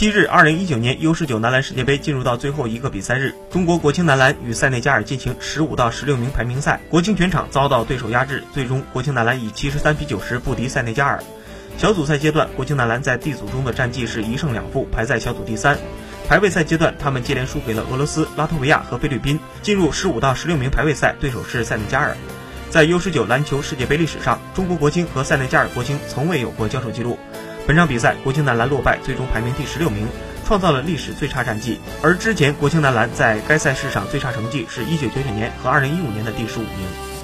七日，二零一九年 U 十九男篮世界杯进入到最后一个比赛日，中国国青男篮与塞内加尔进行十五到十六名排名赛，国青全场遭到对手压制，最终国青男篮以七十三比九十不敌塞内加尔。小组赛阶段，国青男篮在 D 组中的战绩是一胜两负，排在小组第三。排位赛阶段，他们接连输给了俄罗斯、拉脱维亚和菲律宾，进入十五到十六名排位赛，对手是塞内加尔。在 U 十九篮球世界杯历史上，中国国青和塞内加尔国青从未有过交手记录。本场比赛，国青男篮落败，最终排名第十六名，创造了历史最差战绩。而之前国青男篮在该赛事上最差成绩是一九九九年和二零一五年的第十五名。